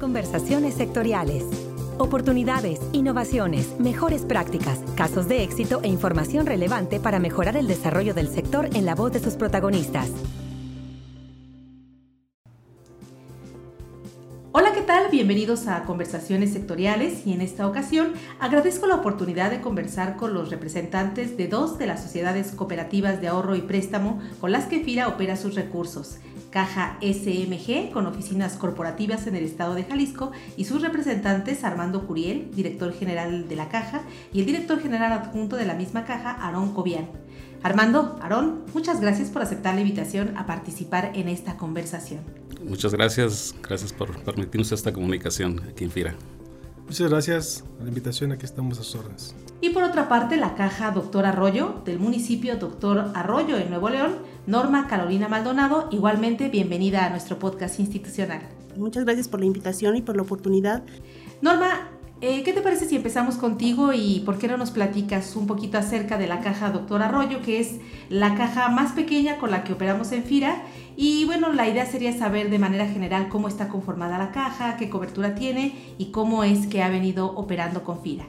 Conversaciones sectoriales. Oportunidades, innovaciones, mejores prácticas, casos de éxito e información relevante para mejorar el desarrollo del sector en la voz de sus protagonistas. Hola, ¿qué tal? Bienvenidos a Conversaciones Sectoriales y en esta ocasión agradezco la oportunidad de conversar con los representantes de dos de las sociedades cooperativas de ahorro y préstamo con las que FIRA opera sus recursos. Caja SMG, con oficinas corporativas en el estado de Jalisco, y sus representantes Armando Curiel, director general de la Caja, y el director general adjunto de la misma Caja, Aarón Cobian. Armando, Aarón, muchas gracias por aceptar la invitación a participar en esta conversación. Muchas gracias, gracias por permitirnos esta comunicación aquí en FIRA. Muchas gracias por la invitación, aquí estamos a sus órdenes. Y por otra parte, la caja Doctor Arroyo del municipio Doctor Arroyo en Nuevo León, Norma Carolina Maldonado, igualmente bienvenida a nuestro podcast institucional. Muchas gracias por la invitación y por la oportunidad. Norma, eh, ¿qué te parece si empezamos contigo y por qué no nos platicas un poquito acerca de la caja Doctor Arroyo, que es la caja más pequeña con la que operamos en FIRA? Y bueno, la idea sería saber de manera general cómo está conformada la caja, qué cobertura tiene y cómo es que ha venido operando con FIRA.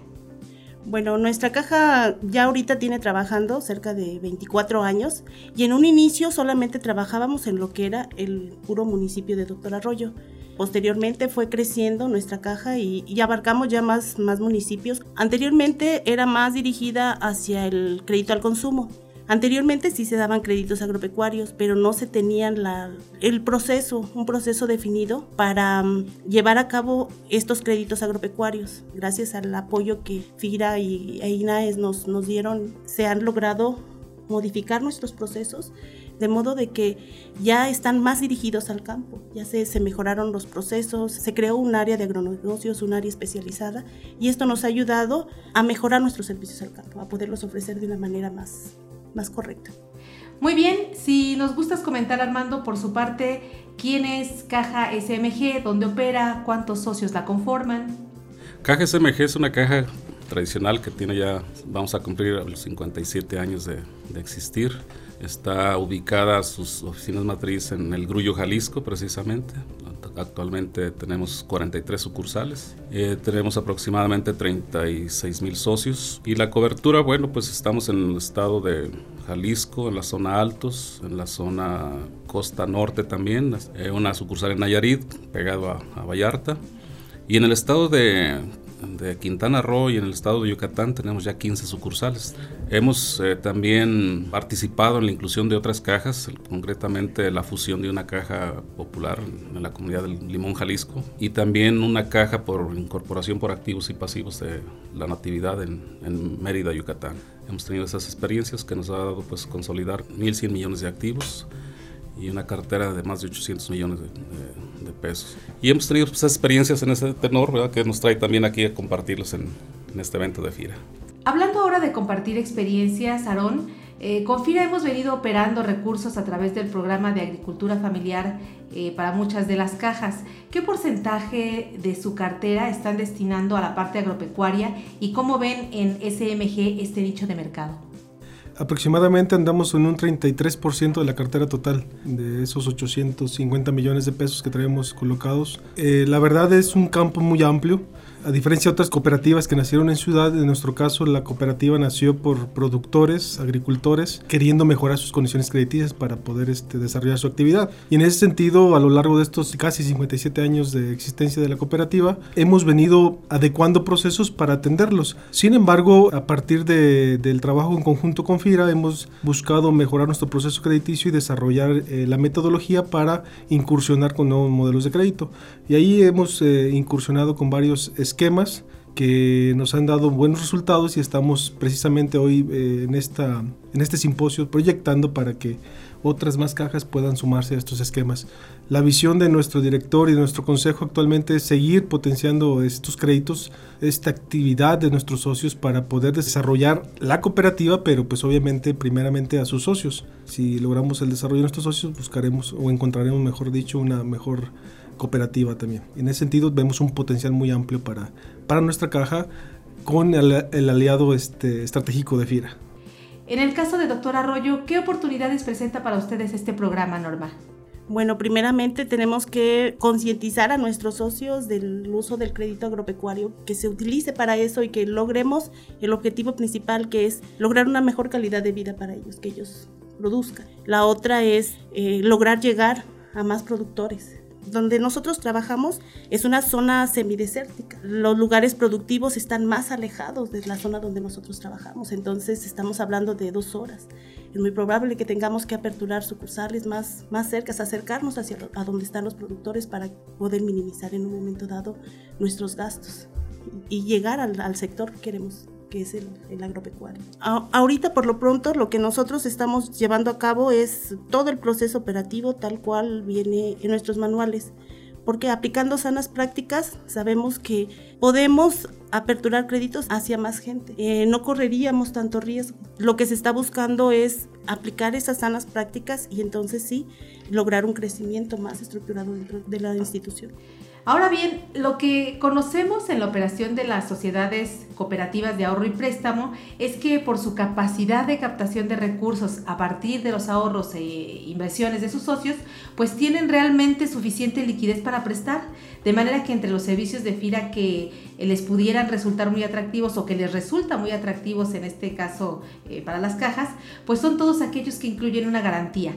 Bueno, nuestra caja ya ahorita tiene trabajando cerca de 24 años y en un inicio solamente trabajábamos en lo que era el puro municipio de Doctor Arroyo. Posteriormente fue creciendo nuestra caja y, abarcamos ya más, más municipios. Anteriormente era más dirigida hacia el crédito al consumo. Anteriormente sí se daban créditos agropecuarios, pero no se tenían el proceso, un proceso definido para um, llevar a cabo estos créditos agropecuarios. Gracias al apoyo que FIRA y e nos dieron, se han logrado modificar nuestros procesos de modo de que ya están más dirigidos al campo, ya se, se, mejoraron los procesos, se creó un área de agronegocios, un área especializada y esto nos ha ayudado a mejorar nuestros servicios al campo, a poderlos ofrecer de una manera más, más correcta. Muy bien, si nos gustas comentar Armando por su parte, ¿quién es Caja SMG? ¿Dónde opera? ¿Cuántos socios la conforman? Caja SMG es una caja tradicional que tiene ya, vamos a cumplir los 57 años de, de existir. Está ubicada sus oficinas matriz en el Grullo, Jalisco, precisamente. Actualmente tenemos 43 sucursales, eh, tenemos aproximadamente 36 mil socios y la cobertura, bueno, pues estamos en el estado de Jalisco, en la zona Altos, en la zona Costa Norte también, eh, una sucursal en Nayarit, pegado a, Vallarta, y en el estado de Quintana Roo y en el estado de Yucatán tenemos ya 15 sucursales. Hemos eh, también participado en la inclusión de otras cajas, concretamente la fusión de una caja popular en la comunidad del Limón, Jalisco, y también una caja por incorporación por activos y pasivos de la natividad en, en Mérida, Yucatán. Hemos tenido esas experiencias que nos ha dado pues consolidar 1.100 millones de activos y una cartera de más de 800 millones de, de, de pesos. Y hemos tenido pues, experiencias en ese tenor, ¿verdad? que nos trae también aquí a compartirlos en, en este evento de FIRA. Hablando ahora de compartir experiencias, Aarón, eh, con FIRA hemos venido operando recursos a través del programa de agricultura familiar eh, para muchas de las cajas. ¿Qué porcentaje de su cartera están destinando a la parte agropecuaria y cómo ven en SMG este nicho de mercado? aproximadamente andamos en un 33% de la cartera total de esos 850 millones de pesos que traemos colocados. Eh, la verdad es un campo muy amplio. A diferencia de otras cooperativas que nacieron en ciudad, en nuestro caso la cooperativa nació por productores, agricultores, queriendo mejorar sus condiciones crediticias para poder este, desarrollar su actividad. Y en ese sentido, a lo largo de estos casi 57 años de existencia de la cooperativa, hemos venido adecuando procesos para atenderlos. Sin embargo, a partir de, del trabajo en conjunto con FIRA, hemos buscado mejorar nuestro proceso crediticio y desarrollar eh, la metodología para incursionar con nuevos modelos de crédito. Y ahí hemos eh, incursionado con varios esquemas que nos han dado buenos resultados y estamos precisamente hoy eh, en, esta, en este simposio proyectando para que otras más cajas puedan sumarse a estos esquemas. La visión de nuestro director y de nuestro consejo actualmente es seguir potenciando estos créditos, esta actividad de nuestros socios para poder desarrollar la cooperativa, pero pues obviamente primeramente a sus socios. Si logramos el desarrollo de nuestros socios, buscaremos o encontraremos, mejor dicho, una mejor cooperativa también. En ese sentido vemos un potencial muy amplio para, para nuestra caja con el, aliado este, estratégico de FIRA. En el caso de Doctor Arroyo, ¿qué oportunidades presenta para ustedes este programa, Norma? Bueno, primeramente tenemos que concientizar a nuestros socios del uso del crédito agropecuario, que se utilice para eso y que logremos el objetivo principal, que es lograr una mejor calidad de vida para ellos, que ellos produzcan. La otra es eh, lograr llegar a más productores. Donde nosotros trabajamos es una zona semidesértica. Los lugares productivos están más alejados de la zona donde nosotros trabajamos. Entonces estamos hablando de dos horas. Es muy probable que tengamos que aperturar sucursales más, más cercas, acercarnos hacia a donde están los productores para poder minimizar en un momento dado nuestros gastos y llegar al, al sector que queremos que es el, agropecuario. Ahorita, por lo pronto, lo que nosotros estamos llevando a cabo es todo el proceso operativo tal cual viene en nuestros manuales, porque aplicando sanas prácticas sabemos que podemos aperturar créditos hacia más gente. Eh, no correríamos tanto riesgo. Lo que se está buscando es aplicar esas sanas prácticas y entonces sí lograr un crecimiento más estructurado dentro de la institución. Ahora bien, lo que conocemos en la operación de las sociedades cooperativas de ahorro y préstamo es que por su capacidad de captación de recursos a partir de los ahorros e inversiones de sus socios, pues tienen realmente suficiente liquidez para prestar, de manera que entre los servicios de FIRA que les pudieran resultar muy atractivos o que les resulta muy atractivos en este caso eh, para las cajas, pues son todos aquellos que incluyen una garantía.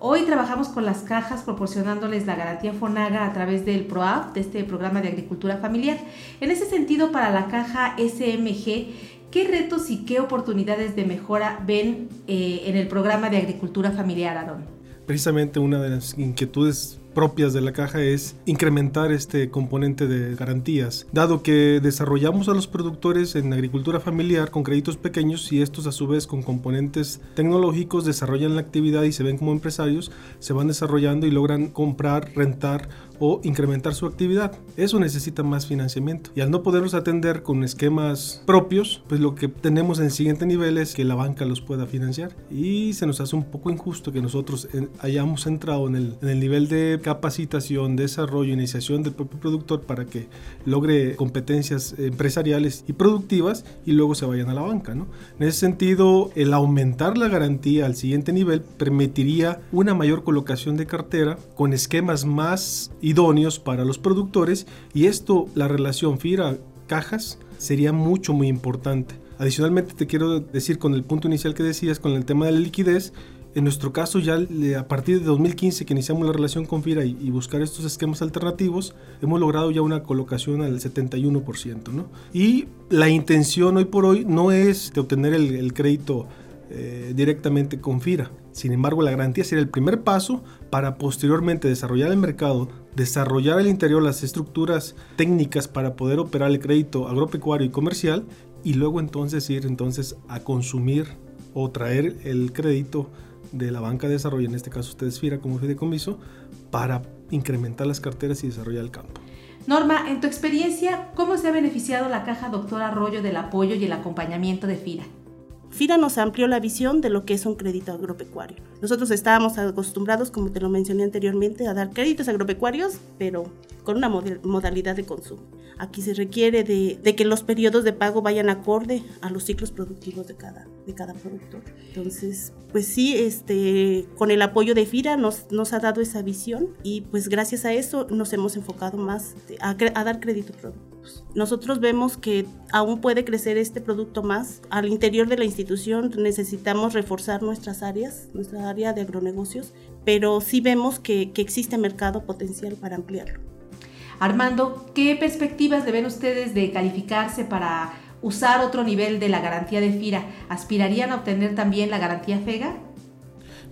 Hoy trabajamos con las cajas proporcionándoles la garantía FONAGA a través del PROAF, de este programa de agricultura familiar. En ese sentido, para la caja SMG, ¿qué retos y qué oportunidades de mejora ven eh, en el programa de agricultura familiar, Aaron? Precisamente una de las inquietudes propias de la caja es incrementar este componente de garantías, dado que desarrollamos a los productores en agricultura familiar con créditos pequeños y estos a su vez con componentes tecnológicos desarrollan la actividad y se ven como empresarios, se van desarrollando y logran comprar, rentar o incrementar su actividad. Eso necesita más financiamiento. Y al no poderlos atender con esquemas propios, pues lo que tenemos en el siguiente nivel es que la banca los pueda financiar. Y se nos hace un poco injusto que nosotros hayamos entrado en el, en el nivel de capacitación, desarrollo, iniciación del propio productor para que logre competencias empresariales y productivas y luego se vayan a la banca. ¿no? En ese sentido, el aumentar la garantía al siguiente nivel permitiría una mayor colocación de cartera con esquemas más idóneos para los productores y esto, la relación FIRA-cajas, sería mucho, muy importante. Adicionalmente te quiero decir con el punto inicial que decías, con el tema de la liquidez, en nuestro caso ya a partir de 2015 que iniciamos la relación con FIRA y, buscar estos esquemas alternativos, hemos logrado ya una colocación al 71%. ¿no? Y la intención hoy por hoy no es de obtener el, el crédito eh, directamente con FIRA. Sin embargo, la garantía sería el primer paso para posteriormente desarrollar el mercado, desarrollar al interior las estructuras técnicas para poder operar el crédito agropecuario y comercial y luego entonces ir entonces a consumir o traer el crédito de la banca de desarrollo, en este caso ustedes FIRA como fideicomiso, para incrementar las carteras y desarrollar el campo. Norma, en tu experiencia, ¿cómo se ha beneficiado la caja Doctor Arroyo del apoyo y el acompañamiento de FIRA? FIRA nos amplió la visión de lo que es un crédito agropecuario. Nosotros estábamos acostumbrados, como te lo mencioné anteriormente, a dar créditos agropecuarios, pero con una modalidad de consumo. Aquí se requiere de, que los periodos de pago vayan acorde a los ciclos productivos de cada, de productor. Entonces, pues sí, este, con el apoyo de FIRA nos, ha dado esa visión y pues gracias a eso nos hemos enfocado más a, a dar crédito productos. Nosotros vemos que aún puede crecer este producto más. Al interior de la institución necesitamos reforzar nuestras áreas, nuestra área de agronegocios, pero sí vemos que, que existe mercado potencial para ampliarlo. Armando, ¿qué perspectivas le ven ustedes de calificarse para usar otro nivel de la garantía de FIRA? ¿Aspirarían a obtener también la garantía FEGA?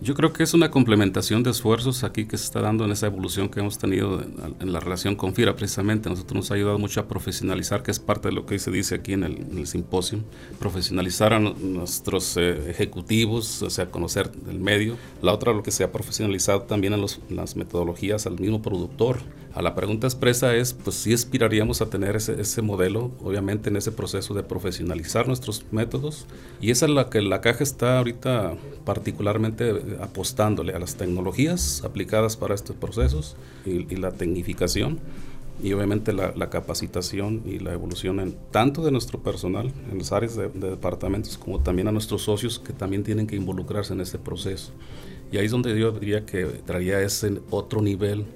Yo creo que es una complementación de esfuerzos aquí que se está dando en esa evolución que hemos tenido en la relación con FIRA precisamente. Nosotros nos ha ayudado mucho a profesionalizar, que es parte de lo que se dice aquí en el, en el simposio, profesionalizar a nuestros eh, ejecutivos, o sea, conocer el medio. La otra, lo que se ha profesionalizado también en, los, en las metodologías al mismo productor. A la pregunta expresa es, pues sí aspiraríamos a tener ese, ese modelo, obviamente en ese proceso de profesionalizar nuestros métodos. Y esa es la que la caja está ahorita particularmente apostándole a las tecnologías aplicadas para estos procesos y, y la tecnificación y obviamente la, la, capacitación y la evolución en, tanto de nuestro personal en las áreas de, de, departamentos como también a nuestros socios que también tienen que involucrarse en este proceso. Y ahí es donde yo diría que traía ese otro nivel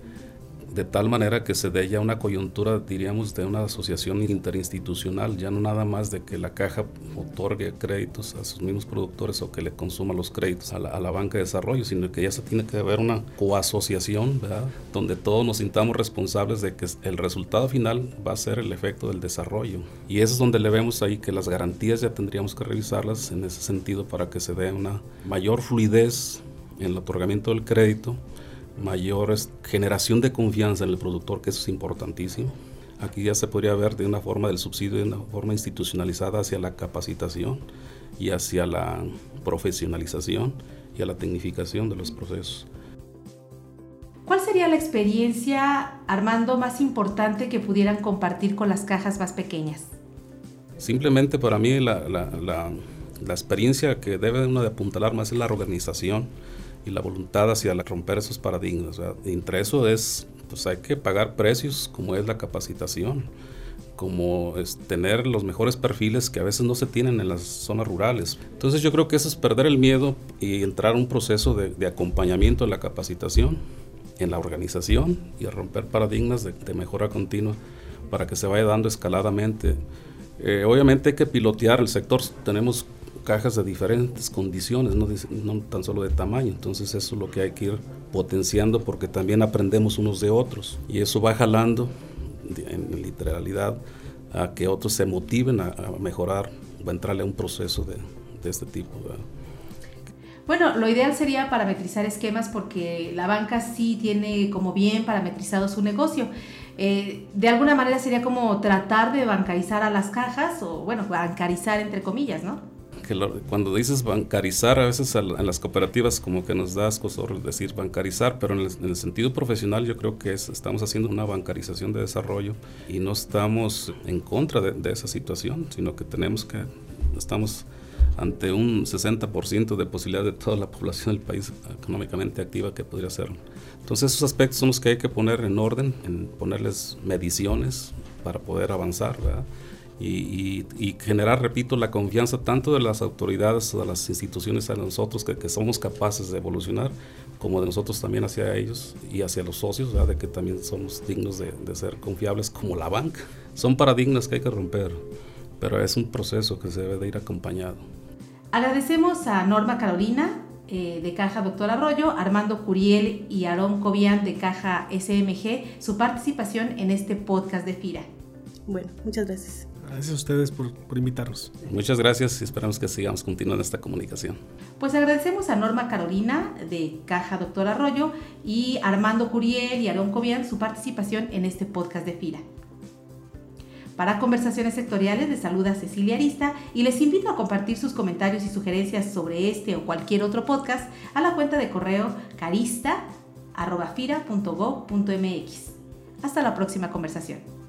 de tal manera que se dé ya una coyuntura, diríamos, de una asociación interinstitucional, ya no nada más de que la caja otorgue créditos a sus mismos productores o que le consuma los créditos a la, banca de desarrollo, sino que ya se tiene que haber una coasociación, ¿verdad? donde todos nos sintamos responsables de que el resultado final va a ser el efecto del desarrollo. Y eso es donde le vemos ahí que las garantías ya tendríamos que revisarlas en ese sentido para que se dé una mayor fluidez en el otorgamiento del crédito mayor generación de confianza en el productor, que eso es importantísimo. Aquí ya se podría ver de una forma del subsidio, de una forma institucionalizada hacia la capacitación y hacia la profesionalización y a la tecnificación de los procesos. ¿Cuál sería la experiencia, Armando, más importante que pudieran compartir con las cajas más pequeñas? Simplemente para mí la, la, la, la experiencia que debe uno de apuntalar más es la organización y la voluntad hacia romper esos paradigmas. entre eso es, pues hay que pagar precios como es la capacitación, como es tener los mejores perfiles que a veces no se tienen en las zonas rurales. Entonces yo creo que eso es perder el miedo y entrar a un proceso de, acompañamiento en la capacitación, en la organización y a romper paradigmas de, mejora continua para que se vaya dando escaladamente. Eh, obviamente hay que pilotear el sector, tenemos cajas de diferentes condiciones, no, no, tan solo de tamaño. Entonces eso es lo que hay que ir potenciando porque también aprendemos unos de otros y eso va jalando en literalidad a que otros se motiven a, mejorar o a entrarle a un proceso de, de este tipo. Bueno, lo ideal sería parametrizar esquemas porque la banca sí tiene como bien parametrizado su negocio. Eh, de alguna manera sería como tratar de bancarizar a las cajas o, bueno, bancarizar entre comillas, ¿no? Cuando dices bancarizar, a veces en las cooperativas como que nos da asco decir bancarizar, pero en el, sentido profesional yo creo que estamos haciendo una bancarización de desarrollo y no estamos en contra de, esa situación, sino que tenemos que, estamos ante un 60% de posibilidad de toda la población del país económicamente activa que podría ser. Entonces esos aspectos son los que hay que poner en orden, en ponerles mediciones para poder avanzar, ¿verdad? Y, generar, repito, la confianza tanto de las autoridades, de las instituciones a nosotros que, somos capaces de evolucionar, como de nosotros también hacia ellos y hacia los socios, de que también somos dignos de, ser confiables como la banca. Son paradigmas que hay que romper, pero es un proceso que se debe de ir acompañado. Agradecemos a Norma Carolina eh, de Caja Doctor Arroyo, Armando Curiel y Aarón Cobian de Caja SMG su participación en este podcast de FIRA. Bueno, muchas gracias. Gracias a ustedes por, invitarnos. Muchas gracias y esperamos que sigamos continuando esta comunicación. Pues agradecemos a Norma Carolina de Caja Doctor Arroyo y Armando Curiel y Aarón Cobian su participación en este podcast de FIRA. Para conversaciones sectoriales les saluda Cecilia Arista y les invito a compartir sus comentarios y sugerencias sobre este o cualquier otro podcast a la cuenta de correo carista.fira.gov.mx. Hasta la próxima conversación.